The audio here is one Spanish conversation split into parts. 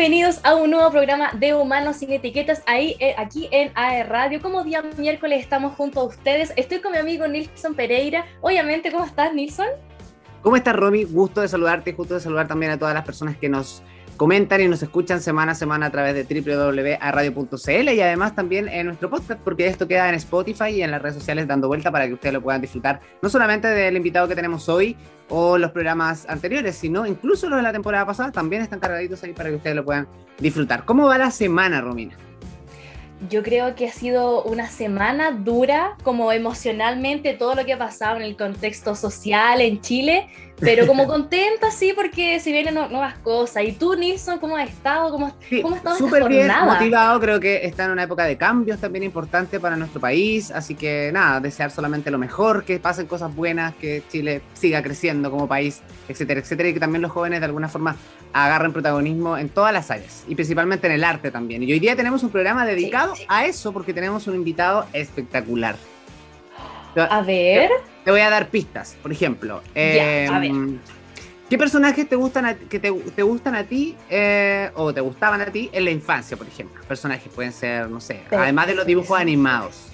Bienvenidos a un nuevo programa de Humanos sin Etiquetas ahí, eh, aquí en AE Radio. Como día miércoles estamos junto a ustedes. Estoy con mi amigo Nilson Pereira. Obviamente, ¿cómo estás, Nilson? ¿Cómo estás, Romy? Gusto de saludarte y justo de saludar también a todas las personas que nos comentan y nos escuchan semana a semana a través de www.radio.cl y además también en nuestro podcast, porque esto queda en Spotify y en las redes sociales dando vuelta para que ustedes lo puedan disfrutar, no solamente del invitado que tenemos hoy o los programas anteriores, sino incluso los de la temporada pasada también están cargaditos ahí para que ustedes lo puedan disfrutar. ¿Cómo va la semana, Romina? Yo creo que ha sido una semana dura, como emocionalmente, todo lo que ha pasado en el contexto social en Chile, pero como contenta, sí, porque se vienen nuevas cosas. ¿Y tú, Nilsson, cómo has estado? ¿Cómo, cómo has estado Súper bien, motivado, creo que está en una época de cambios también importante para nuestro país, así que nada, desear solamente lo mejor, que pasen cosas buenas, que Chile siga creciendo como país, etcétera, etcétera, y que también los jóvenes de alguna forma agarren protagonismo en todas las áreas y principalmente en el arte también. Y hoy día tenemos un programa dedicado a eso porque tenemos un invitado espectacular. A ver. Te voy a dar pistas, por ejemplo. Em, ¿Qué personajes te gustan a, que te, gustan a ti eh, o te gustaban a ti en la infancia, por ejemplo? Personajes pueden ser, no sé, además de los dibujos animados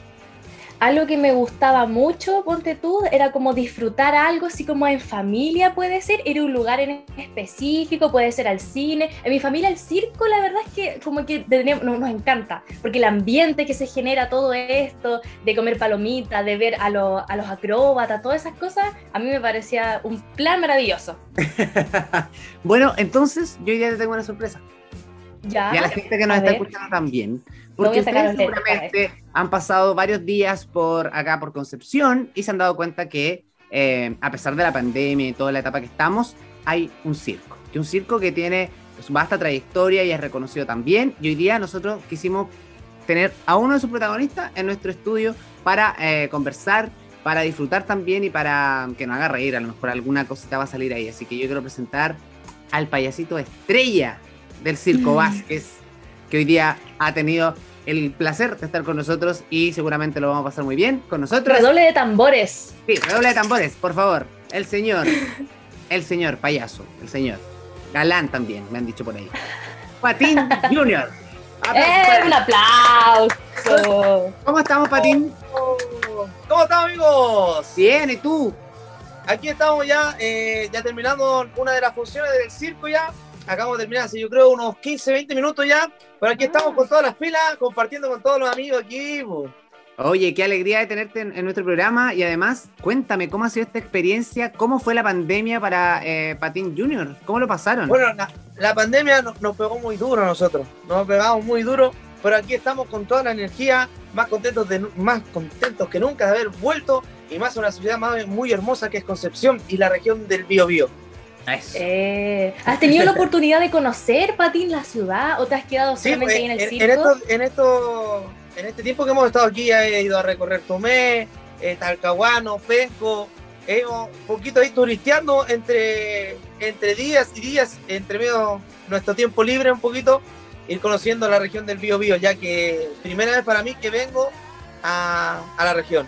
algo que me gustaba mucho, ponte tú, era como disfrutar algo así como en familia puede ser, ir a un lugar en específico, puede ser al cine. En mi familia el circo la verdad es que como que nos, encanta, porque el ambiente que se genera todo esto, de comer palomitas, de ver a, a los acróbatas, todas esas cosas, a mí me parecía un plan maravilloso. bueno, entonces yo ya te tengo una sorpresa. Ya. Y a la gente que nos está escuchando también. Porque ustedes seguramente han pasado varios días por acá, por Concepción, y se han dado cuenta que, eh, a pesar de la pandemia y toda la etapa que estamos, hay un circo. Y un circo que tiene su vasta trayectoria y es reconocido también. Y hoy día nosotros quisimos tener a uno de sus protagonistas en nuestro estudio para eh, conversar, para disfrutar también y para que nos haga reír. A lo mejor alguna cosita va a salir ahí. Así que yo quiero presentar al payasito estrella del Circo. Vázquez, que hoy día ha tenido el placer de estar con nosotros y seguramente lo vamos a pasar muy bien con nosotros. Redoble de tambores. Sí, redoble de tambores, por favor. El señor, el señor payaso, el señor. Galán también, me han dicho por ahí. Patín Junior. ¡Eh, un aplauso! ¿Cómo estamos, Patín? ¿Cómo estamos, amigos? Bien, ¿y tú? Aquí estamos ya, eh, ya terminando una de las funciones del circo ya acabamos de terminar hace yo creo unos 15, 20 minutos ya, pero aquí estamos con todas las pilas, compartiendo con todos los amigos aquí. Oye, qué alegría de tenerte en, nuestro programa y además cuéntame cómo ha sido esta experiencia, cómo fue la pandemia para eh, Patín Junior, cómo lo pasaron. Bueno, la, pandemia nos, pegó muy duro a nosotros, nos pegamos muy duro, pero aquí estamos con toda la energía, más contentos, de, más contentos que nunca de haber vuelto y más una ciudad más, muy hermosa que es Concepción y la región del Biobío. Eh, ¿Has tenido la oportunidad de conocer, Patín, la ciudad o te has quedado solamente ahí en el circo? En, esto, en, este tiempo que hemos estado aquí, he ido a recorrer Tomé, eh, Talcahuano, Penco, hemos un poquito ahí turisteando entre, entre días y días, entre medio nuestro tiempo libre un poquito, ir conociendo la región del Bío Bío, ya que primera vez para mí que vengo a, a la región.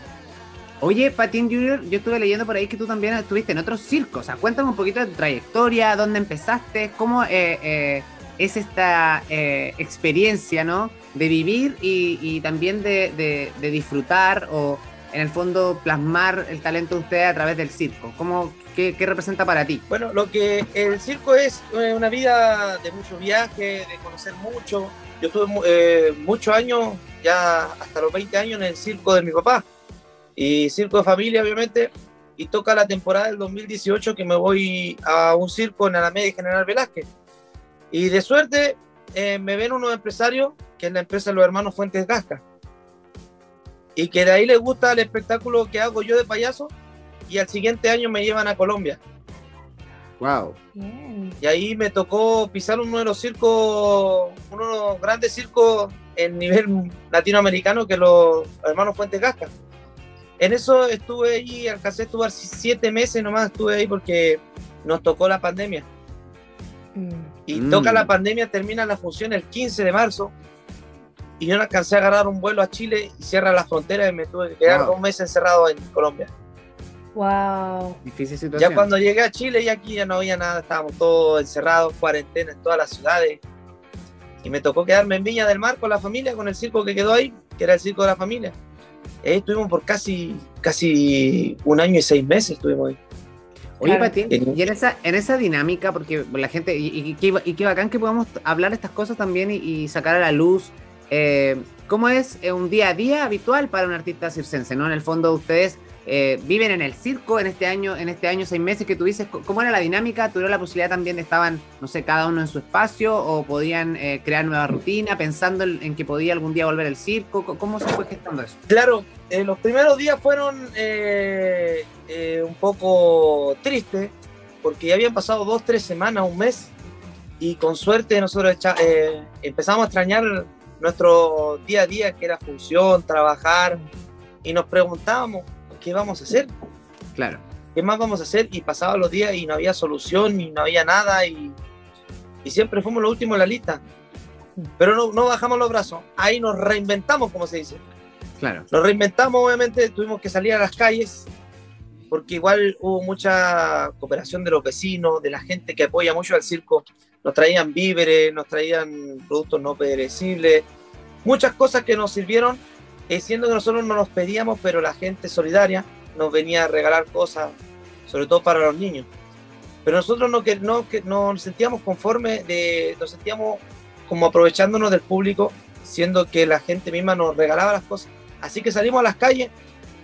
Oye, Patín Junior, yo estuve leyendo por ahí que tú también estuviste en otros circos. O sea, cuéntame un poquito de tu trayectoria, dónde empezaste, cómo eh, eh, es esta eh, experiencia, ¿no? De vivir y, también de, disfrutar o, en el fondo, plasmar el talento de ustedes a través del circo. ¿Cómo, qué, representa para ti? Bueno, lo que el circo es una vida de mucho viaje, de conocer mucho. Yo estuve muchos años, ya hasta los 20 años, en el circo de mi papá y circo de familia, obviamente. Y toca la temporada del 2018 que me voy a un circo en Alameda y General Velázquez. Y de suerte eh, me ven unos empresarios, que es la empresa de los hermanos Fuentes Gasca. Y que de ahí les gusta el espectáculo que hago yo de payaso. Y al siguiente año me llevan a Colombia. Wow. Y ahí me tocó pisar uno de los circos, uno de los grandes circos en nivel latinoamericano que los hermanos Fuentes Gasca. En eso estuve ahí, alcancé a estuve siete meses nomás, estuve ahí porque nos tocó la pandemia. Mm. Y toca la mm. pandemia, termina la función el 15 de marzo. Y yo no alcancé a agarrar un vuelo a Chile y cierra la frontera y me tuve que quedar dos meses encerrado en Colombia. Wow. Difícil situación. Ya cuando llegué a Chile y aquí ya no había nada, estábamos todos encerrados, cuarentena en todas las ciudades. Y me tocó quedarme en Viña del Mar con la familia, con el circo que quedó ahí, que era el circo de la familia. Ahí estuvimos por casi, casi un año y seis meses estuvimos ahí. Oye, Pati, y en esa, en esa dinámica, porque la gente, y, qué bacán que podamos hablar estas cosas también y, sacar a la luz, eh, ¿cómo es eh, un día a día habitual para un artista circense? ¿no? En el fondo, ustedes eh, viven en el circo en este año, en este año seis meses que tú dices, ¿cómo era la dinámica? ¿Tuvieron la posibilidad también de estaban, no sé, cada uno en su espacio o podían eh, crear nueva rutina pensando en, que podía algún día volver al circo? ¿Cómo se fue gestando eso? Claro, eh, los primeros días fueron un poco tristes porque ya habían pasado dos, tres semanas, un mes y con suerte nosotros empezamos a extrañar nuestro día a día que era función, trabajar y nos preguntábamos ¿qué vamos a hacer? Claro. ¿Qué más vamos a hacer? Y pasaban los días y no había solución y no había nada y, y siempre fuimos los últimos en la lista. Pero no, no bajamos los brazos. Ahí nos reinventamos, como se dice. Claro. Nos reinventamos, obviamente, tuvimos que salir a las calles porque igual hubo mucha cooperación de los vecinos, de la gente que apoya mucho al circo. Nos traían víveres, nos traían productos no perecibles, muchas cosas que nos sirvieron es siendo que nosotros no nos pedíamos, pero la gente solidaria nos venía a regalar cosas, sobre todo para los niños. Pero nosotros no, que, no, que, nos sentíamos conformes, de, nos sentíamos como aprovechándonos del público, siendo que la gente misma nos regalaba las cosas. Así que salimos a las calles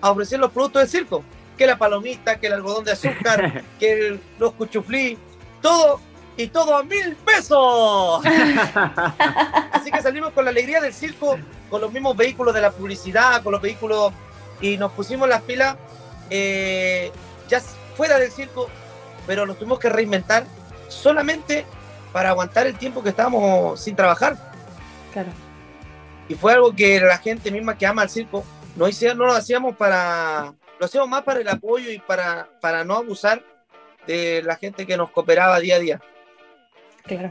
a ofrecer los productos del circo, que la palomita, que el algodón de azúcar, que los cuchuflí, todo y todo a mil pesos. Así que salimos con la alegría del circo, con los mismos vehículos de la publicidad, con los vehículos y nos pusimos las pilas eh, ya fuera del circo, pero nos tuvimos que reinventar solamente para aguantar el tiempo que estábamos sin trabajar. Claro. Y fue algo que la gente misma que ama el circo, no, no lo hacíamos para, lo hacíamos más para el apoyo y para, para no abusar de la gente que nos cooperaba día a día. Claro.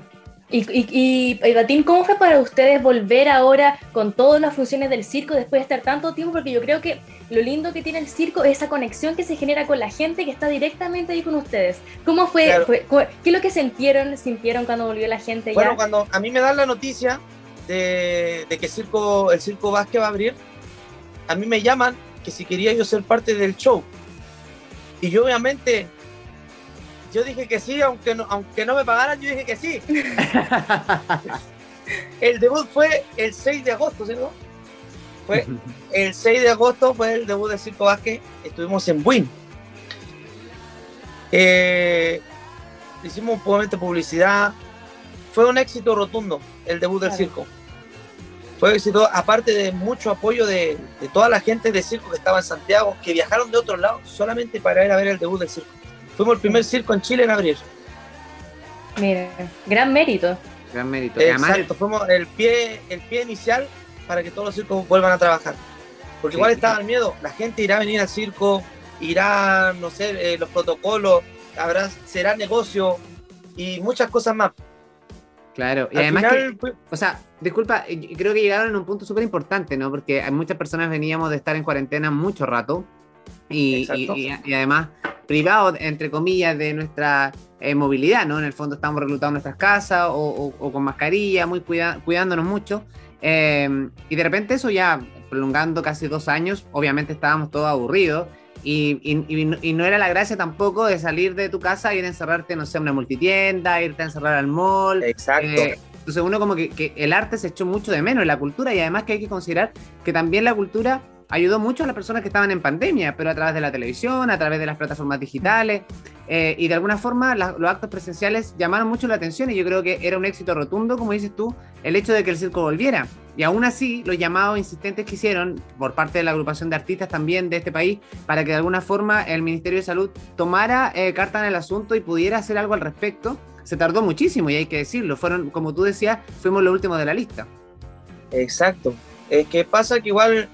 Y, y, y, ¿cómo fue para ustedes volver ahora con todas las funciones del circo después de estar tanto tiempo? Porque yo creo que lo lindo que tiene el circo es esa conexión que se genera con la gente que está directamente ahí con ustedes. ¿Cómo fue? ¿Qué es lo que sintieron, sintieron cuando volvió la gente? Bueno, cuando a mí me dan la noticia de, de que el circo, el circo Vázquez va a abrir, a mí me llaman que si quería yo ser parte del show. Y yo obviamente yo dije que sí, aunque no, aunque no me pagaran, yo dije que sí. el debut fue el 6 de agosto, ¿cierto? Fue el 6 de agosto fue el debut de Circo Vázquez. Estuvimos en Buin. Eh, hicimos obviamente publicidad. Fue un éxito rotundo el debut del circo. Fue un éxito, aparte de mucho apoyo de, de, toda la gente de circo que estaba en Santiago, que viajaron de otro lado solamente para ir a ver el debut del circo. Fuimos el primer circo en Chile en abrir. Mira, gran mérito. Gran mérito. Exacto, fuimos el pie, el pie inicial para que todos los circos vuelvan a trabajar. Porque igual estaba el miedo, la gente irá a venir al circo, irá, no sé, eh, los protocolos, habrá, será negocio y muchas cosas más. Claro, y además, o sea, disculpa, creo que llegaron en un punto súper importante, ¿no? Porque muchas personas veníamos de estar en cuarentena mucho rato y, y, además privados, entre comillas, de nuestra eh, movilidad, ¿no? En el fondo estamos reclutados en nuestras casas o, con mascarilla, muy cuidándonos mucho. Eh, y de repente eso ya prolongando casi dos años, obviamente estábamos todos aburridos. Y, y, no era la gracia tampoco de salir de tu casa y ir a encerrarte, no sé, en una multitienda, irte a encerrar al mall. Exacto. Eh, entonces uno como que, que, el arte se echó mucho de menos, la cultura, y además que hay que considerar que también la cultura ayudó mucho a las personas que estaban en pandemia, pero a través de la televisión, a través de las plataformas digitales, eh, y de alguna forma los actos presenciales llamaron mucho la atención y yo creo que era un éxito rotundo, como dices tú, el hecho de que el circo volviera. Y aún así, los llamados insistentes que hicieron por parte de la agrupación de artistas también de este país, para que de alguna forma el Ministerio de Salud tomara eh, carta en el asunto y pudiera hacer algo al respecto, se tardó muchísimo y hay que decirlo. Fueron, como tú decías, fuimos los últimos de la lista. Exacto. Es que pasa que igual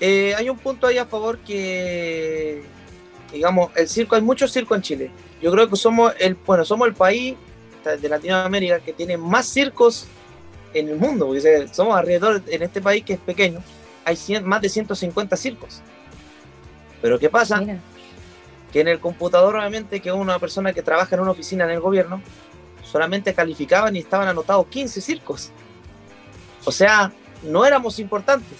eh, hay un punto ahí a favor que, digamos, el circo, hay mucho circo en Chile. Yo creo que somos el, bueno, somos el país de Latinoamérica que tiene más circos en el mundo, porque somos alrededor, en este país que es pequeño, hay más de 150 circos. Pero ¿qué pasa? que en el computador, obviamente, que una persona que trabaja en una oficina en el gobierno, solamente calificaban y estaban anotados 15 circos. O sea, no éramos importantes.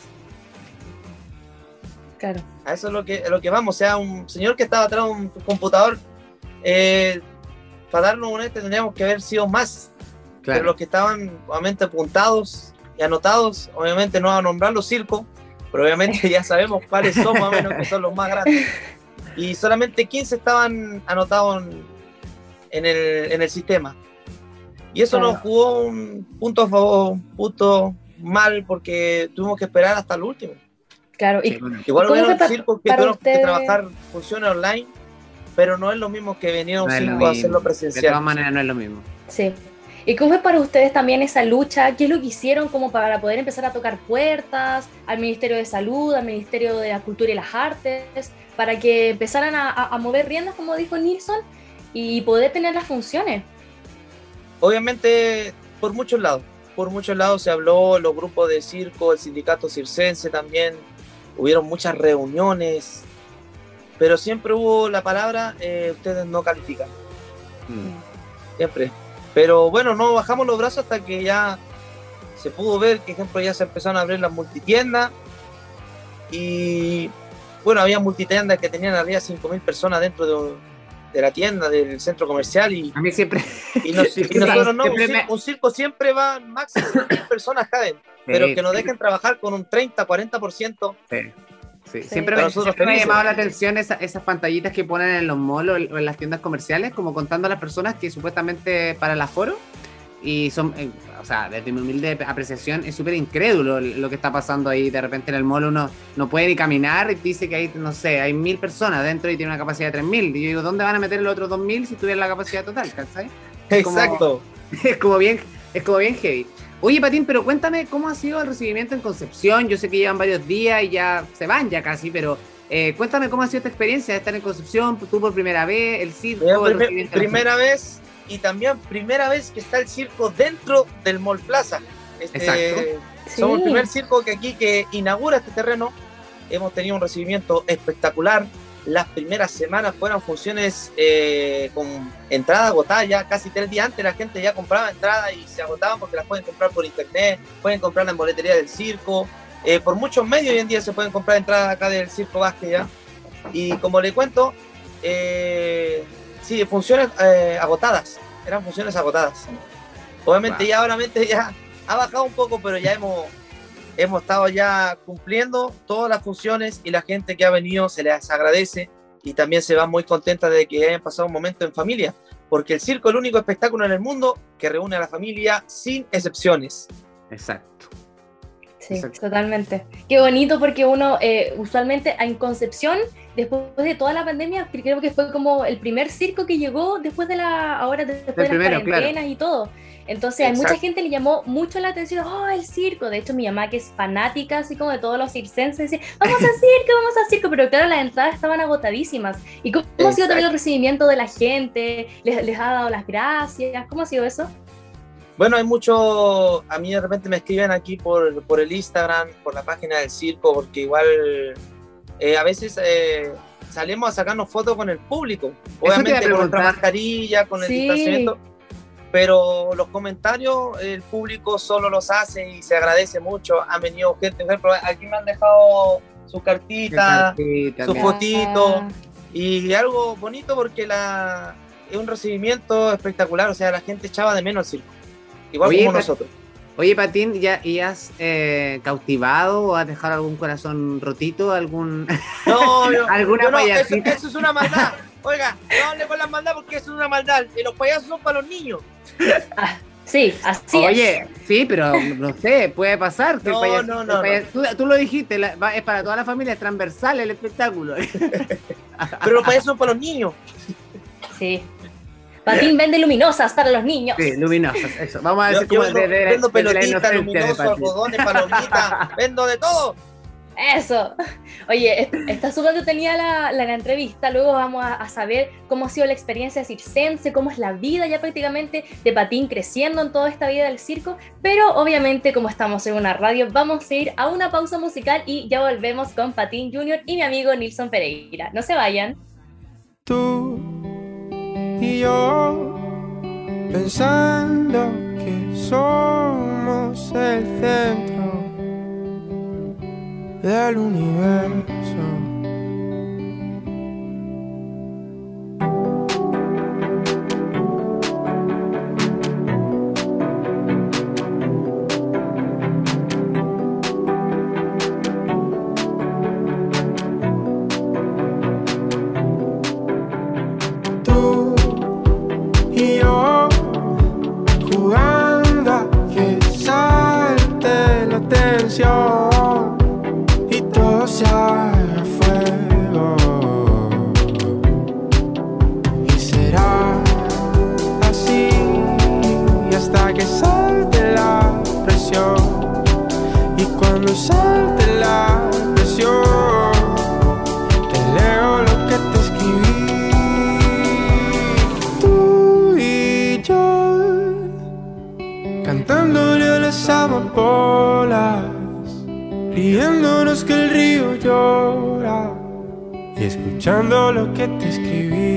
Claro. A eso es lo que, lo que vamos. O sea, un señor que estaba atrás de un computador, eh, para darnos un este tendríamos que haber sido más. Pero los que estaban obviamente apuntados y anotados, obviamente no a nombrar los circos, pero obviamente ya sabemos cuáles son más o menos que son los más grandes. Y solamente 15 estaban anotados en, el, en el sistema. Y eso nos jugó un punto a favor, punto mal, porque tuvimos que esperar hasta el último. Claro, y igual hubieron circos que tuvieron que trabajar funciones online, pero no es lo mismo que venir a un circo a hacerlo presencial. De todas maneras, no es lo mismo. Sí. ¿Y cómo es para ustedes también esa lucha? ¿Qué es lo que hicieron como para poder empezar a tocar puertas al Ministerio de Salud, al Ministerio de la Cultura y las Artes, para que empezaran a, mover riendas, como dijo Nilsson, y poder tener las funciones? Obviamente, por muchos lados. Por muchos lados se habló, los grupos de circo, el sindicato circense también, hubieron muchas reuniones, pero siempre hubo la palabra, eh, ustedes no califican. Mm. Siempre. Pero bueno, no bajamos los brazos hasta que ya se pudo ver que, ejemplo, ya se empezaron a abrir las multitiendas y bueno, había multitiendas que tenían arriba 5.000 personas dentro de, la tienda, del centro comercial y... A mí siempre... Y, nosotros no, un, circo, siempre va máximo 1.000 personas caen, pero que nos dejen trabajar con un 30, 40%. Sí. Sí. Siempre, me, ha llamado la atención esas pantallitas que ponen en los malls o en las tiendas comerciales, como contando a las personas que supuestamente para el aforo, y son, eh, o sea, desde mi humilde apreciación, es súper incrédulo lo que está pasando ahí. De repente en el mall uno no puede ni caminar y dice que hay, no sé, hay mil personas dentro y tiene una capacidad de tres mil. Y yo digo, ¿dónde van a meter los otros dos mil si tuvieran la capacidad total? Exacto. es como bien, es como bien heavy. Oye, Patín, pero cuéntame cómo ha sido el recibimiento en Concepción. Yo sé que llevan varios días y ya se van ya casi, pero eh, cuéntame cómo ha sido esta experiencia de estar en Concepción, tú por primera vez, el circo. el primera vez y también primera vez que está el circo dentro del Mall Plaza. Este, Exacto. Somos el primer circo que aquí que inaugura este terreno. Hemos tenido un recibimiento espectacular las primeras semanas fueron funciones eh, con entrada agotada, ya casi tres días antes la gente ya compraba entrada y se agotaban porque las pueden comprar por internet, pueden comprarla en boletería del circo, eh, por muchos medios hoy en día se pueden comprar entradas acá del Circo Vázquez ya. Y como le cuento, eh, sí, funciones agotadas, eran funciones agotadas. Obviamente ya ahora ya ha bajado un poco, pero ya hemos hemos estado ya cumpliendo todas las funciones y la gente que ha venido se les agradece y también se va muy contenta de que hayan pasado un momento en familia, porque el circo es el único espectáculo en el mundo que reúne a la familia sin excepciones. Exacto. Sí, totalmente. Qué bonito porque uno eh, usualmente en Concepción, después de toda la pandemia, creo que fue como el primer circo que llegó después de la, ahora después de las cuarentenas y todo. Entonces, hay mucha gente le llamó mucho la atención, oh, el circo. De hecho, mi mamá, que es fanática, así como de todos los circenses, dice, vamos al circo, vamos al circo. Pero claro, las entradas estaban agotadísimas. ¿Y cómo, ha sido también el recibimiento de la gente? ¿Les, ¿Les, ha dado las gracias? ¿Cómo ha sido eso? Bueno, hay mucho, a mí de repente me escriben aquí por, por el Instagram, por la página del circo, porque igual eh, a veces eh, salimos a sacarnos fotos con el público, obviamente con nuestra mascarilla, con el distanciamiento pero los comentarios el público solo los hace y se agradece mucho. Han venido gente, por ejemplo, aquí me han dejado su cartita, su fotito y algo bonito porque la, es un recibimiento espectacular, o sea, la gente echaba de menos el circo, igual como nosotros. Oye, Patín, ¿ya, y has eh, cautivado o has dejado algún corazón rotito? ¿Algún, no, yo, ¿Alguna yo no, eso, eso, es una maldad. Oiga, no hable con la maldad porque eso es una maldad. Y los payasos son para los niños. Ah, sí, así Oye, sí, pero no sé, puede pasar. no, no, no, tú, lo dijiste, es para toda la familia, es transversal el espectáculo. pero los payasos son para los niños. Sí. Patín vende luminosas para los niños. Sí, luminosas, eso. Vamos a decir como vendo, pelotitas, luminosos, algodones, palomitas, vendo de todo. Eso. Oye, está súper detenida la, la, entrevista. Luego vamos a, saber cómo ha sido la experiencia circense, cómo es la vida ya prácticamente de Patín creciendo en toda esta vida del circo. Pero obviamente, como estamos en una radio, vamos a ir a una pausa musical y ya volvemos con Patín Junior y mi amigo Nilson Pereira. No se vayan. Tú y yo pensando que somos el centro del universo. De la presión, te leo lo que te escribí. Tú y yo, cantando leo las amapolas, riendo los que el río llora, y escuchando lo que te escribí.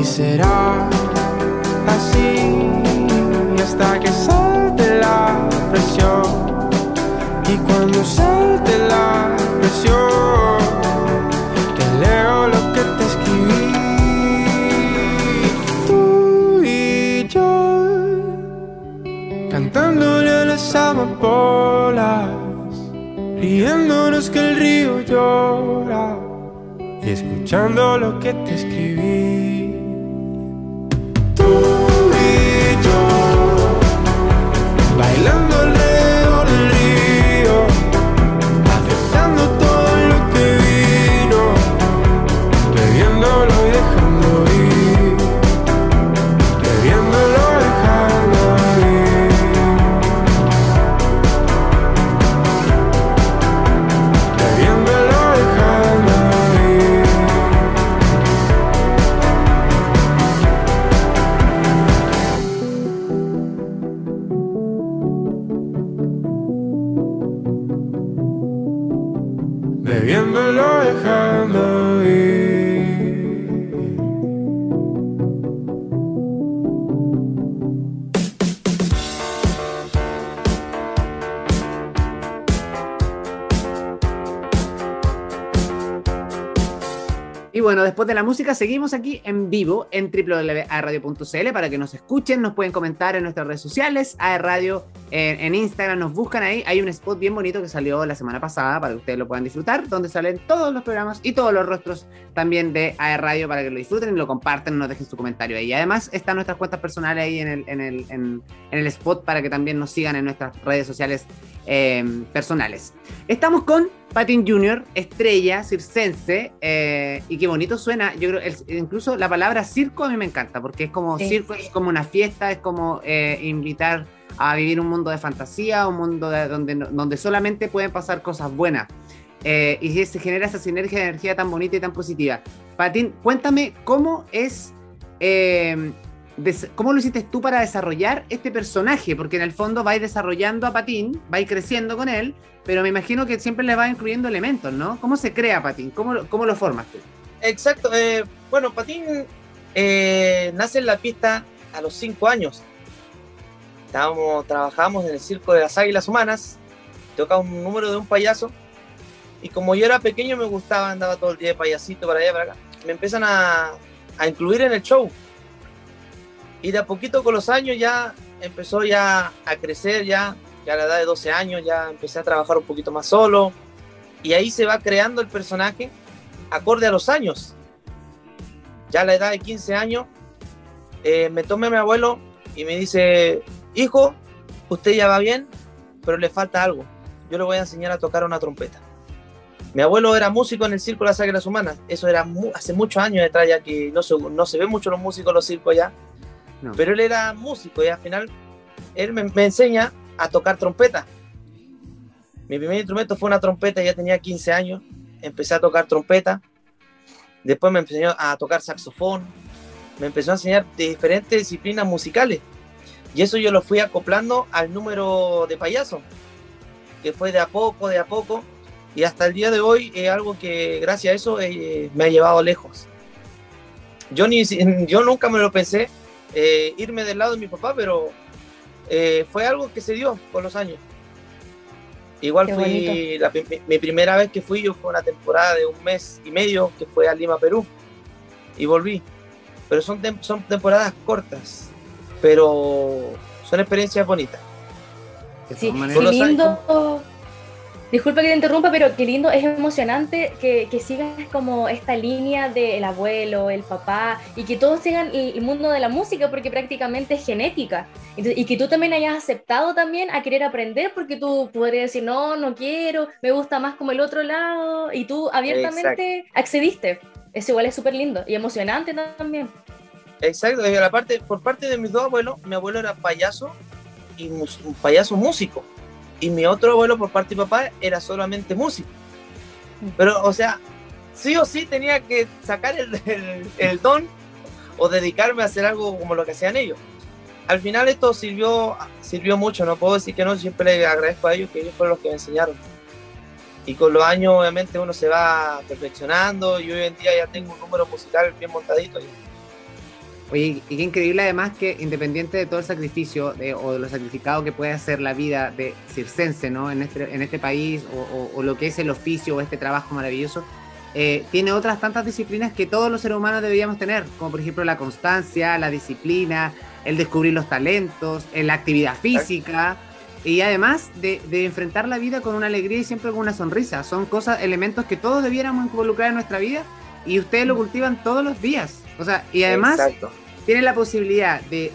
Y será así hasta que salte la presión. Y cuando salte la presión, te leo lo que te escribí. Tú y yo, cantándole a las amapolas, riéndonos que el río llora, y escuchando lo que te escribí. bailando. bebiéndolo dejando ir. Después de la música, seguimos aquí en vivo en www.radio.cl para que nos escuchen, nos pueden comentar en nuestras redes sociales, a Radio en, Instagram, nos buscan ahí. Hay un spot bien bonito que salió la semana pasada para que ustedes lo puedan disfrutar, donde salen todos los programas y todos los rostros también de AR Radio para que lo disfruten y lo compartan, nos dejen su comentario ahí. Y además están nuestras cuentas personales ahí en el, en el, en el spot para que también nos sigan en nuestras redes sociales Em, personales. Estamos con Patin Jr., estrella circense, eh, y qué bonito suena. Yo creo, incluso la palabra circo a mí me encanta, porque es como circo, es como una fiesta, es como eh, invitar a vivir un mundo de fantasía, un mundo donde, donde solamente pueden pasar cosas buenas. Eh, y se genera esa sinergia de energía tan bonita y tan positiva. Patin, cuéntame cómo es ¿Cómo lo hiciste tú para desarrollar este personaje? Porque en el fondo vais desarrollando a Patín, vais creciendo con él, pero me imagino que siempre le va incluyendo elementos, ¿no? ¿Cómo se crea Patín? ¿Cómo, cómo lo formas tú? Exacto. Eh, bueno, Patín eh, nace en la pista a los cinco años. Estábamos, trabajamos en el Circo de las Águilas Humanas, toca un número de un payaso, y como yo era pequeño me gustaba, andaba todo el día de payasito para allá para acá. Me empiezan a, a incluir en el show y de a poquito con los años ya empezó ya a crecer, ya, ya a la edad de 12 años ya empecé a trabajar un poquito más solo. Y ahí se va creando el personaje acorde a los años. Ya a la edad de 15 años, eh, me tomé mi abuelo y me dice, hijo, usted ya va bien, pero le falta algo. Yo le voy a enseñar a tocar una trompeta. Mi abuelo era músico en el Circo de las Águilas Humanas. Eso era hace muchos años detrás, ya que no se, no se ve mucho los músicos en los circos ya. Pero él era músico y al final él me, enseña a tocar trompeta. Mi primer instrumento fue una trompeta, ya tenía 15 años. Empecé a tocar trompeta. Después me enseñó a tocar saxofón. Me empezó a enseñar diferentes disciplinas musicales. Y eso yo lo fui acoplando al número de payaso, que fue de a poco, de a poco. Y hasta el día de hoy es algo que gracias a eso eh, me ha llevado lejos. Yo, ni, yo nunca me lo pensé eh, irme del lado de mi papá, pero eh, fue algo que se dio con los años. Igual fui, mi, primera vez que fui yo fue una temporada de un mes y medio que fue a Lima, Perú. Y volví. Pero son, son temporadas cortas, pero son experiencias bonitas. Sí, lindo. Disculpa que te interrumpa, pero qué lindo, es emocionante que, que sigas como esta línea del abuelo, el papá, y que todos sigan el mundo de la música, porque prácticamente es genética. y que tú también hayas aceptado también a querer aprender, porque tú podrías decir, no, no quiero, me gusta más como el otro lado, y tú abiertamente accediste. Eso igual es súper lindo y emocionante también. Exacto, la parte, por parte de mis dos abuelos, mi abuelo era payaso y un payaso músico y mi otro abuelo por parte de papá era solamente músico. Pero, o sea, sí o sí tenía que sacar el, el, don o dedicarme a hacer algo como lo que hacían ellos. Al final esto sirvió, sirvió mucho, no puedo decir que no, siempre le agradezco a ellos que ellos fueron los que me enseñaron. Y con los años obviamente uno se va perfeccionando y hoy en día ya tengo un número musical bien montadito. Oye, y qué increíble además que independiente de todo el sacrificio o de lo sacrificado que puede hacer la vida de circense ¿no? en, este, en este país o, lo que es el oficio o este trabajo maravilloso, eh, tiene otras tantas disciplinas que todos los seres humanos deberíamos tener, como por ejemplo la constancia, la disciplina, el descubrir los talentos, la actividad física y además de, enfrentar la vida con una alegría y siempre con una sonrisa. Son cosas, elementos que todos debiéramos involucrar en nuestra vida y ustedes lo cultivan todos los días. O sea, y además tiene la posibilidad de,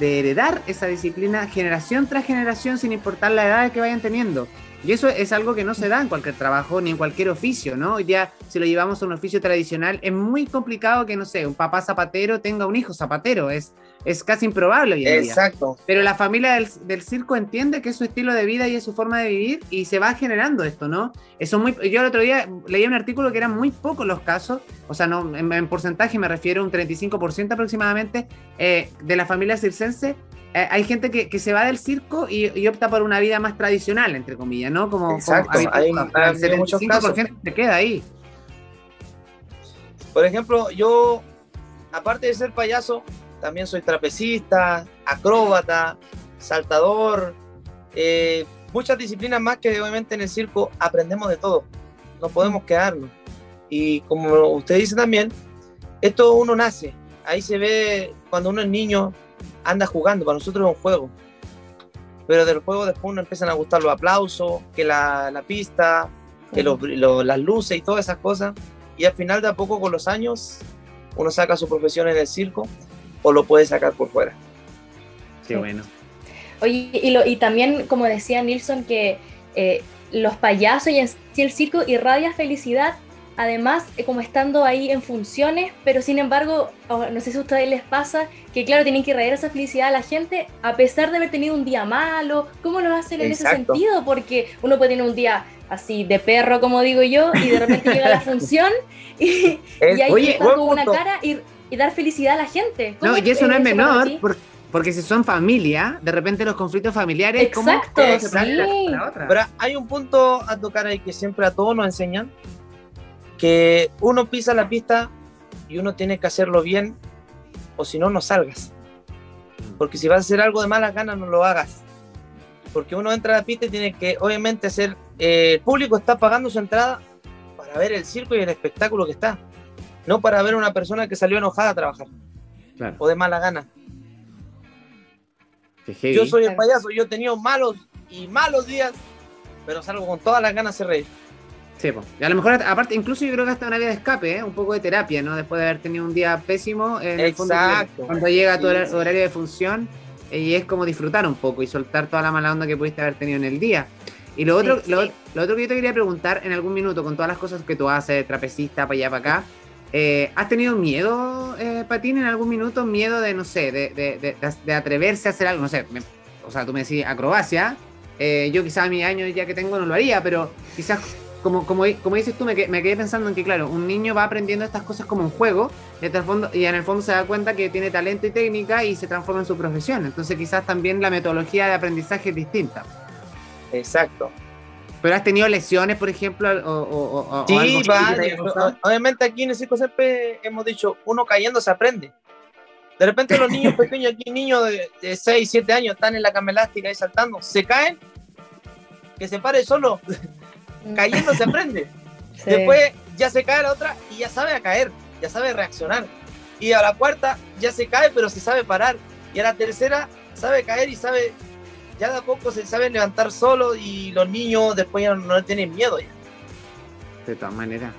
heredar esa disciplina generación tras generación sin importar la edad que vayan teniendo. Y eso es algo que no se da en cualquier trabajo ni en cualquier oficio, ¿no? Hoy día, si lo llevamos a un oficio tradicional, es muy complicado que, no sé, un papá zapatero tenga un hijo zapatero. Es, es casi improbable hoy en Exacto. Pero la familia del, circo entiende que es su estilo de vida y es su forma de vivir y se va generando esto, ¿no? Eso muy, yo el otro día leí un artículo que eran muy pocos los casos, o sea, no, en, porcentaje me refiero a un 35% aproximadamente eh, de la familia circense. Eh, hay gente que, se va del circo y, opta por una vida más tradicional, entre comillas, ¿no? Como, Exacto, hay, hay, el 75% se queda ahí. Por ejemplo, yo, aparte de ser payaso, también soy trapecista, acróbata, saltador, eh, muchas disciplinas más que obviamente en el circo aprendemos de todo, no podemos quedarnos. Y como usted dice también, esto uno nace, ahí se ve cuando uno es niño, anda jugando, para nosotros es un juego. Pero del juego después uno empiezan a gustar los aplausos, que la, la pista, que las luces y todas esas cosas. Y al final de a poco con los años uno saca su profesión en el circo o lo puede sacar por fuera. Qué bueno. Oye, y, y también, como decía Nilsson, que eh, los payasos y en sí el circo irradia felicidad, además, eh, como estando ahí en funciones, pero sin embargo, no sé si a ustedes les pasa, que claro, tienen que irradiar esa felicidad a la gente a pesar de haber tenido un día malo. ¿Cómo lo hacen en ese sentido? Porque uno puede tener un día así de perro, como digo yo, y de repente llega la función y, y ahí está con una cara y y dar felicidad a la gente. No, y eso no es menor, porque, si son familia, de repente los conflictos familiares. Exacto, Pero hay un punto a tocar ahí que siempre a todos nos enseñan: que uno pisa la pista y uno tiene que hacerlo bien, o si no, no salgas. Porque si vas a hacer algo de mala gana, no lo hagas. Porque uno entra a la pista y tiene que, obviamente, hacer. Eh, el público está pagando su entrada para ver el circo y el espectáculo que está no para ver a una persona que salió enojada a trabajar o de mala gana. Yo soy el payaso, yo he tenido malos y malos días, pero salgo con todas las ganas de reír. Sí, pues. a lo mejor, aparte, incluso yo creo que hasta una vía de escape, ¿eh? un poco de terapia, ¿no? Después de haber tenido un día pésimo, en el fondo, cuando llega tu horario de función, eh, y es como disfrutar un poco y soltar toda la mala onda que pudiste haber tenido en el día. Y lo otro, Lo, otro que yo te quería preguntar en algún minuto, con todas las cosas que tú haces, trapecista, para allá, para acá, eh, ¿has tenido miedo, eh, Patín, en algún minuto? Miedo de, no sé, de, de, de, atreverse a hacer algo, no sé, o sea, tú me decís acrobacia, yo quizás a mi año ya que tengo no lo haría, pero quizás como, como, como dices tú, me, me, quedé pensando en que, claro, un niño va aprendiendo estas cosas como un juego y, fondo, y en el fondo se da cuenta que tiene talento y técnica y se transforma en su profesión. Entonces quizás también la metodología de aprendizaje es distinta. Exacto. ¿Pero has tenido lesiones, por ejemplo? O, sí, Obviamente aquí en el Circo siempre hemos dicho, uno cayendo se aprende. De repente los niños pequeños, aquí niños de, de 6, 7 años, están en la cama elástica ahí saltando, se caen, que se pare solo, cayendo se aprende. Después ya se cae la otra y ya sabe a caer, ya sabe reaccionar. Y a la cuarta ya se cae, pero se sabe parar. Y a la tercera sabe caer y sabe, ya de a poco se sabe levantar solo y los niños después ya no, tienen miedo ya. De todas maneras.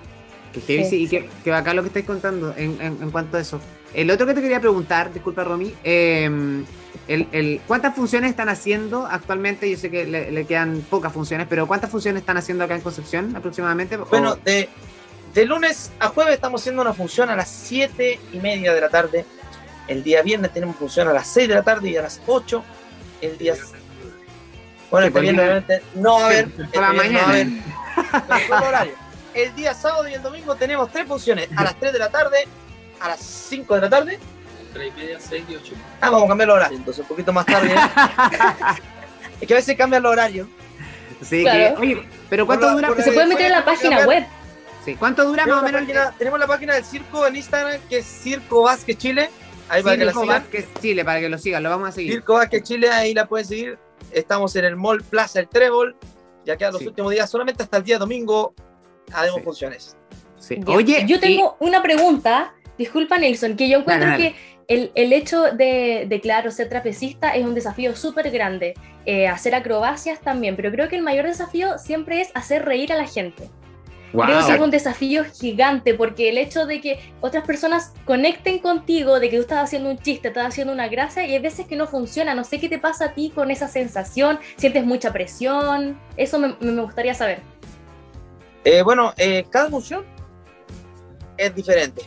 Que y que, que acá lo que estáis contando en, en, cuanto a eso. El otro que te quería preguntar, disculpa Romy, eh, el, ¿Cuántas funciones están haciendo actualmente? Yo sé que le, quedan pocas funciones, pero ¿cuántas funciones están haciendo acá en Concepción aproximadamente? Bueno, de, de, lunes a jueves estamos haciendo una función a las 7 y media de la tarde. El día viernes tenemos función a las 6 de la tarde y a las 8. El día. Bueno, el día viernes no va a haber. la mañana. horario. El día sábado y el domingo tenemos tres funciones: a las 3 de la tarde, a las 5 de la tarde 3 y media, 6 y 8. Ah, vamos a cambiar el horario, entonces un poquito más tarde. es que a veces cambia el horario. Sí, que, oye, pero ¿cuánto dura? se puede meter en la página web. Sí, ¿cuánto dura más o menos? tenemos la página del circo en Instagram, que es Circo Vázquez Chile. Ahí para que lo sigan. Vázquez Chile, para que lo sigan, lo vamos a seguir. Circo Vázquez Chile, ahí la pueden seguir. Estamos en el Mall Plaza El Trébol. Ya quedan los últimos días, solamente hasta el día domingo haremos funciones. Sí. Oye, yo tengo una pregunta. Disculpa, Nelson, que yo encuentro que el, el, hecho de, de, claro, ser trapecista es un desafío súper grande. Eh, hacer acrobacias también, pero creo que el mayor desafío siempre es hacer reír a la gente. Creo que es un desafío gigante porque el hecho de que otras personas conecten contigo, de que tú estás haciendo un chiste, estás haciendo una gracia y hay veces que no funciona. No sé qué te pasa a ti con esa sensación, sientes mucha presión, eso me, me gustaría saber. Eh, bueno, eh, cada función es diferente.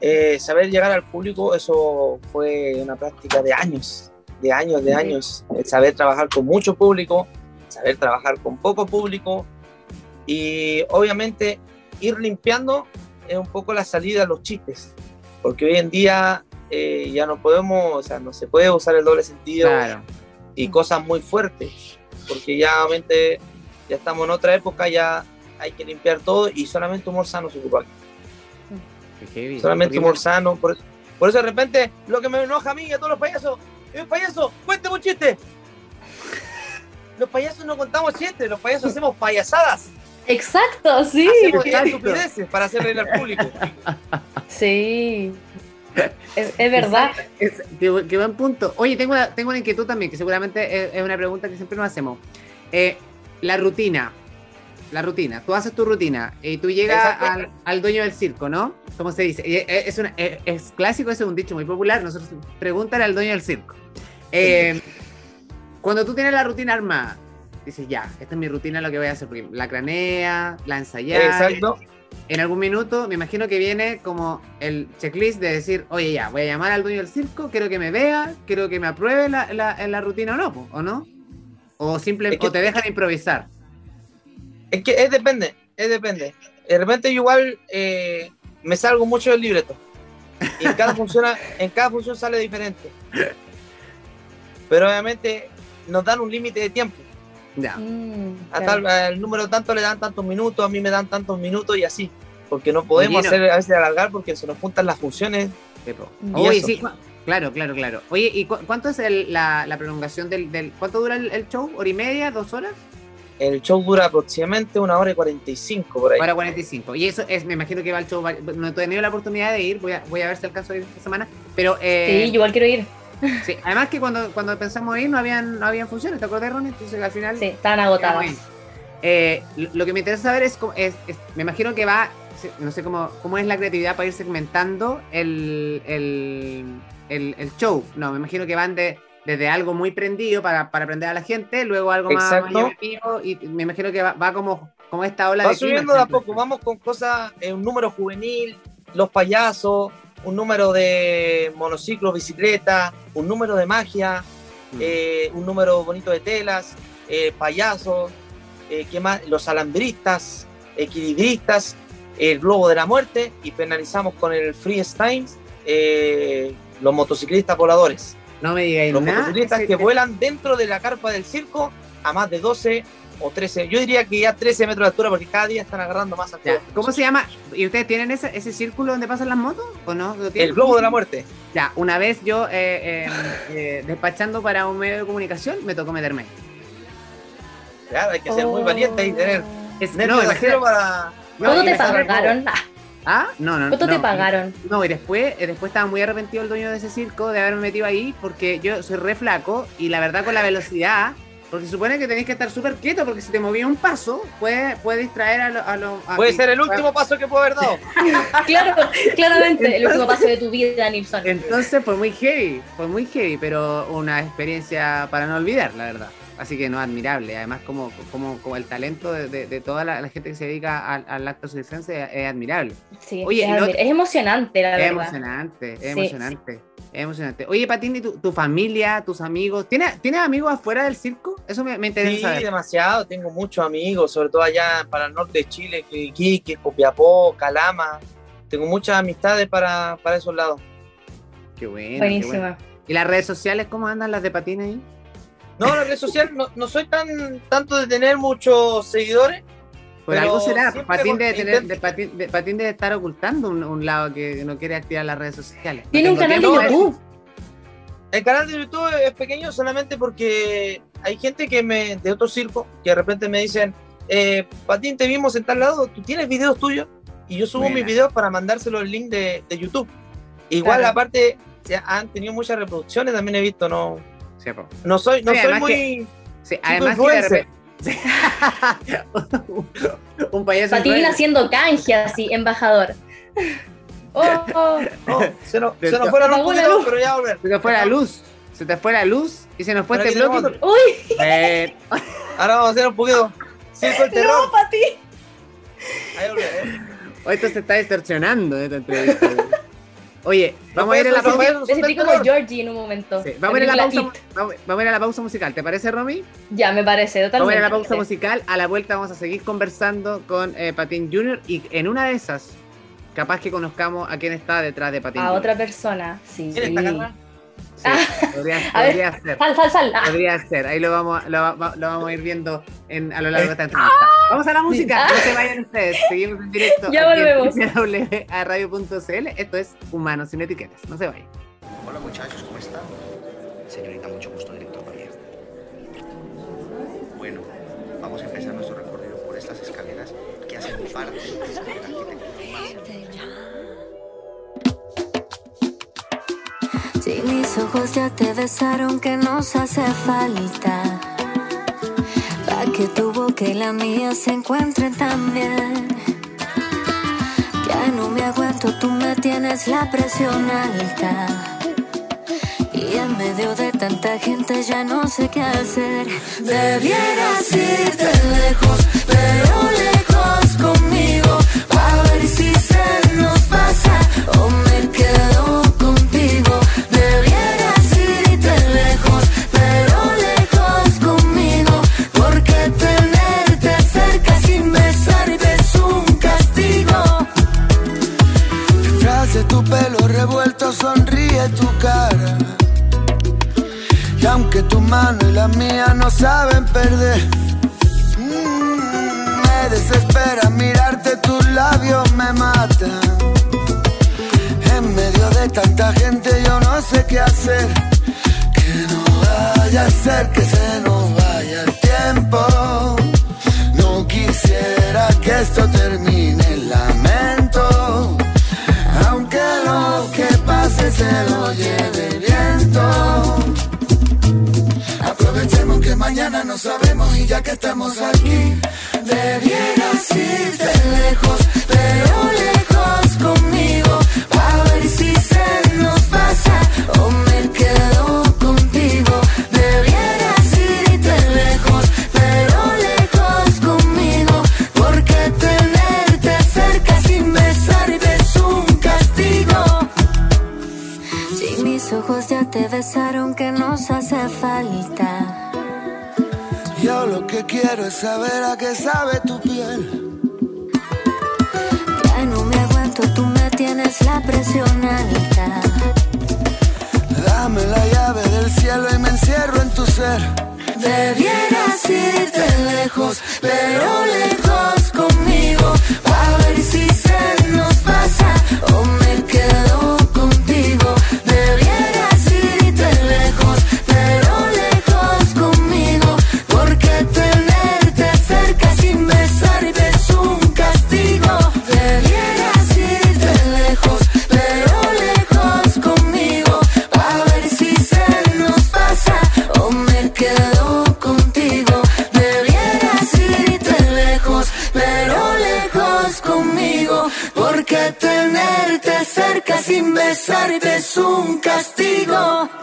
Eh, saber llegar al público, eso fue una práctica de años, de años, de años. El saber trabajar con mucho público, saber trabajar con poco público y obviamente ir limpiando es un poco la salida a los chistes, porque hoy en día eh, ya no podemos, o sea, no se puede usar el doble sentido y cosas muy fuertes, porque ya obviamente ya estamos en otra época, ya hay que limpiar todo y solamente humor sano se ocupa Solamente humor sano. Por, eso de repente lo que me enoja a mí y a todos los payasos, es payaso, cuéntame un chiste. Los payasos no contamos chistes, los payasos hacemos payasadas. Exacto, sí. Hacemos estupideces para hacer reír al público. Sí. Es, verdad. qué, buen punto. Oye, tengo una, tengo una inquietud también, que seguramente es, una pregunta que siempre nos hacemos. Eh, la rutina la rutina. Tú haces tu rutina y tú llegas al, dueño del circo, ¿no? ¿Cómo se dice? Es, es, clásico, ese es un dicho muy popular. Nosotros pregúntale al dueño del circo. Eh, cuando tú tienes la rutina armada, dices, ya, esta es mi rutina, lo que voy a hacer. Porque la cranea, la ensayar. Exacto. En algún minuto, me imagino que viene como el checklist de decir, oye, ya, voy a llamar al dueño del circo, quiero que me vea, quiero que me apruebe la, la, rutina o no, ¿o no? O simplemente, o te dejan improvisar. Es que es depende, es depende. De repente yo igual eh, me salgo mucho del libreto. Y en cada, funciona, en cada función sale diferente. Pero obviamente nos dan un límite de tiempo. Ya. Mm, el número tanto le dan tantos minutos, a mí me dan tantos minutos y así. Porque no podemos hacer a veces alargar porque se nos juntan las funciones. Oye, sí, claro, claro, claro. Oye, ¿y cuánto es la, prolongación del, del, ¿Cuánto dura el, el, show? ¿Hora y media? ¿Dos horas? El show dura aproximadamente una hora y 45 por ahí. Hora 45. Y eso es, me imagino que va el show. No he tenido la oportunidad de ir, voy a, voy a ver si alcanzo a ir esta semana. Pero, eh, sí, igual quiero ir. Sí, además que cuando, cuando pensamos ir no habían, no habían funciones, ¿te acuerdas, Ronnie? Entonces al final. Sí, estaban agotadas. eh, lo que me interesa saber es, es, me imagino que va, no sé cómo, cómo es la creatividad para ir segmentando el, el, el, show. No, me imagino que van de, desde algo muy prendido para, para prender a la gente, luego algo más, llamativo, y me imagino que va, va como, como esta ola va subiendo de a poco, vamos con cosas, eh, un número juvenil, los payasos, un número de monociclos, bicicleta, un número de magia, mm. eh, un número bonito de telas, eh, payasos, ¿qué más? los alambristas, equilibristas, el globo de la muerte y penalizamos con el freestyle los motociclistas voladores. No me digáis Los motociclistas que vuelan dentro de la carpa del circo a más de 12 o 13, yo diría que ya 13 metros de altura porque cada día están agarrando más altura. ¿Cómo se llama? ¿Y ustedes tienen ese, ese círculo donde pasan las motos o no? El globo de la muerte. Ya, una vez yo eh, despachando para un medio de comunicación me tocó meterme hay que ser muy valiente y tener. Es, no, imagino para. ¿Cuánto te pagaron? ¿Ah? No, no. ¿Cuánto te pagaron? No, y después, eh, después estaba muy arrepentido el dueño de ese circo de haberme metido ahí porque yo soy re flaco y la verdad con la velocidad, porque se supone que tenéis que estar súper quieto porque si te movías un paso puede, puede distraer a los... puede ser el último paso que puedo haber dado. claro, claramente, el último paso de tu vida, Nilsson. Entonces fue muy heavy, fue muy heavy, pero una experiencia para no olvidar, la verdad. Así que no, admirable. Además, como, como, como el talento de, toda la, gente que se dedica al, al acto circense es, admirable. Sí, Oye, es, emocionante, la verdad. Es emocionante, es emocionante. Es emocionante. Oye, Patini, ¿tu, ¿tu, familia, tus amigos, ¿tienes, ¿tienes amigos afuera del circo? Eso me, interesa. Sí, demasiado. Tengo muchos amigos, sobre todo allá para el norte de Chile, Quique, Copiapó, Calama. Tengo muchas amistades para, para esos lados. Qué bueno. Buenísima. ¿Y las redes sociales cómo andan las de Patini ahí? No, la red social no, no soy tan tanto de tener muchos seguidores. Por algo será, Patín debe, tener, de, Patín, de, Patín debe estar ocultando un, lado que no quiere activar las redes sociales. Tiene un canal de YouTube. El canal de YouTube es pequeño solamente porque hay gente que me de otro circo que de repente me dicen, eh, Patín, te vimos en tal lado, ¿tú tienes videos tuyos? Y yo subo mis videos para mandárselo el link de, de YouTube. Igual, aparte, han tenido muchas reproducciones, también he visto, no, no soy, no soy muy. sí, además que de repente. un payaso. Patín haciendo canje así, embajador. Oh, oh, oh. Se, nos, se nos fue la luz, pero ya volver. Se nos fue la luz. Se te fue la luz y se nos fue este bloque. Uy. Eh. Ahora vamos a hacer un poquito. Circo el terror. No, Patín. Ahí volver, eh. Esto se está distorsionando esta entrevista. Oye, vamos a ir a la pausa. como Georgie en un momento. vamos, a ir a la pausa, vamos, a ir a la pausa musical. ¿Te parece, Romy? Ya, me parece, totalmente. Vamos a ir a la pausa musical. A la vuelta vamos a seguir conversando con eh, Patín Junior y en una de esas, capaz que conozcamos a quién está detrás de Patín. A otra persona, sí. ¿Quién está, Sí, podría, podría ser. Sal, sal, sal. Ah. Podría ser. Ahí lo vamos, lo, lo, vamos a ir viendo en, a lo largo de esta entrevista. Vamos a la música. No se vayan ustedes. Seguimos en directo. Ya volvemos. a radio.cl. Esto es Humanos sin etiquetas. No se vayan. Hola muchachos, ¿cómo están? Señorita, mucho gusto, director María. Bueno, vamos a empezar nuestro recorrido por estas escaleras que hacen parte de la arquitectura Si mis ojos ya te besaron, que nos hace falta? Que tu boca y la mía se encuentren también. Ya no me aguanto, tú me tienes la presión alta. Y en medio de tanta gente ya no sé qué hacer. Debieras irte lejos, pero lejos conmigo. A ver si se nos pasa o me tu cara. Y aunque tu mano y la mía no saben perder, mm, me desespera mirarte, tus labios me matan. En medio de tanta gente yo no sé qué hacer. Que no vaya a ser que se nos vaya el tiempo. No quisiera que esto termine, se lo lleve el viento. Aprovechemos que mañana no sabemos y ya que estamos aquí, debieras irte lejos, pero lejos. que quiero es saber a qué sabe tu piel. Ya no me aguanto, tú me tienes la presión alta. Dame la llave del cielo y me encierro en tu ser. Debieras irte lejos, pero lejos conmigo, para ver si besarte es un castigo.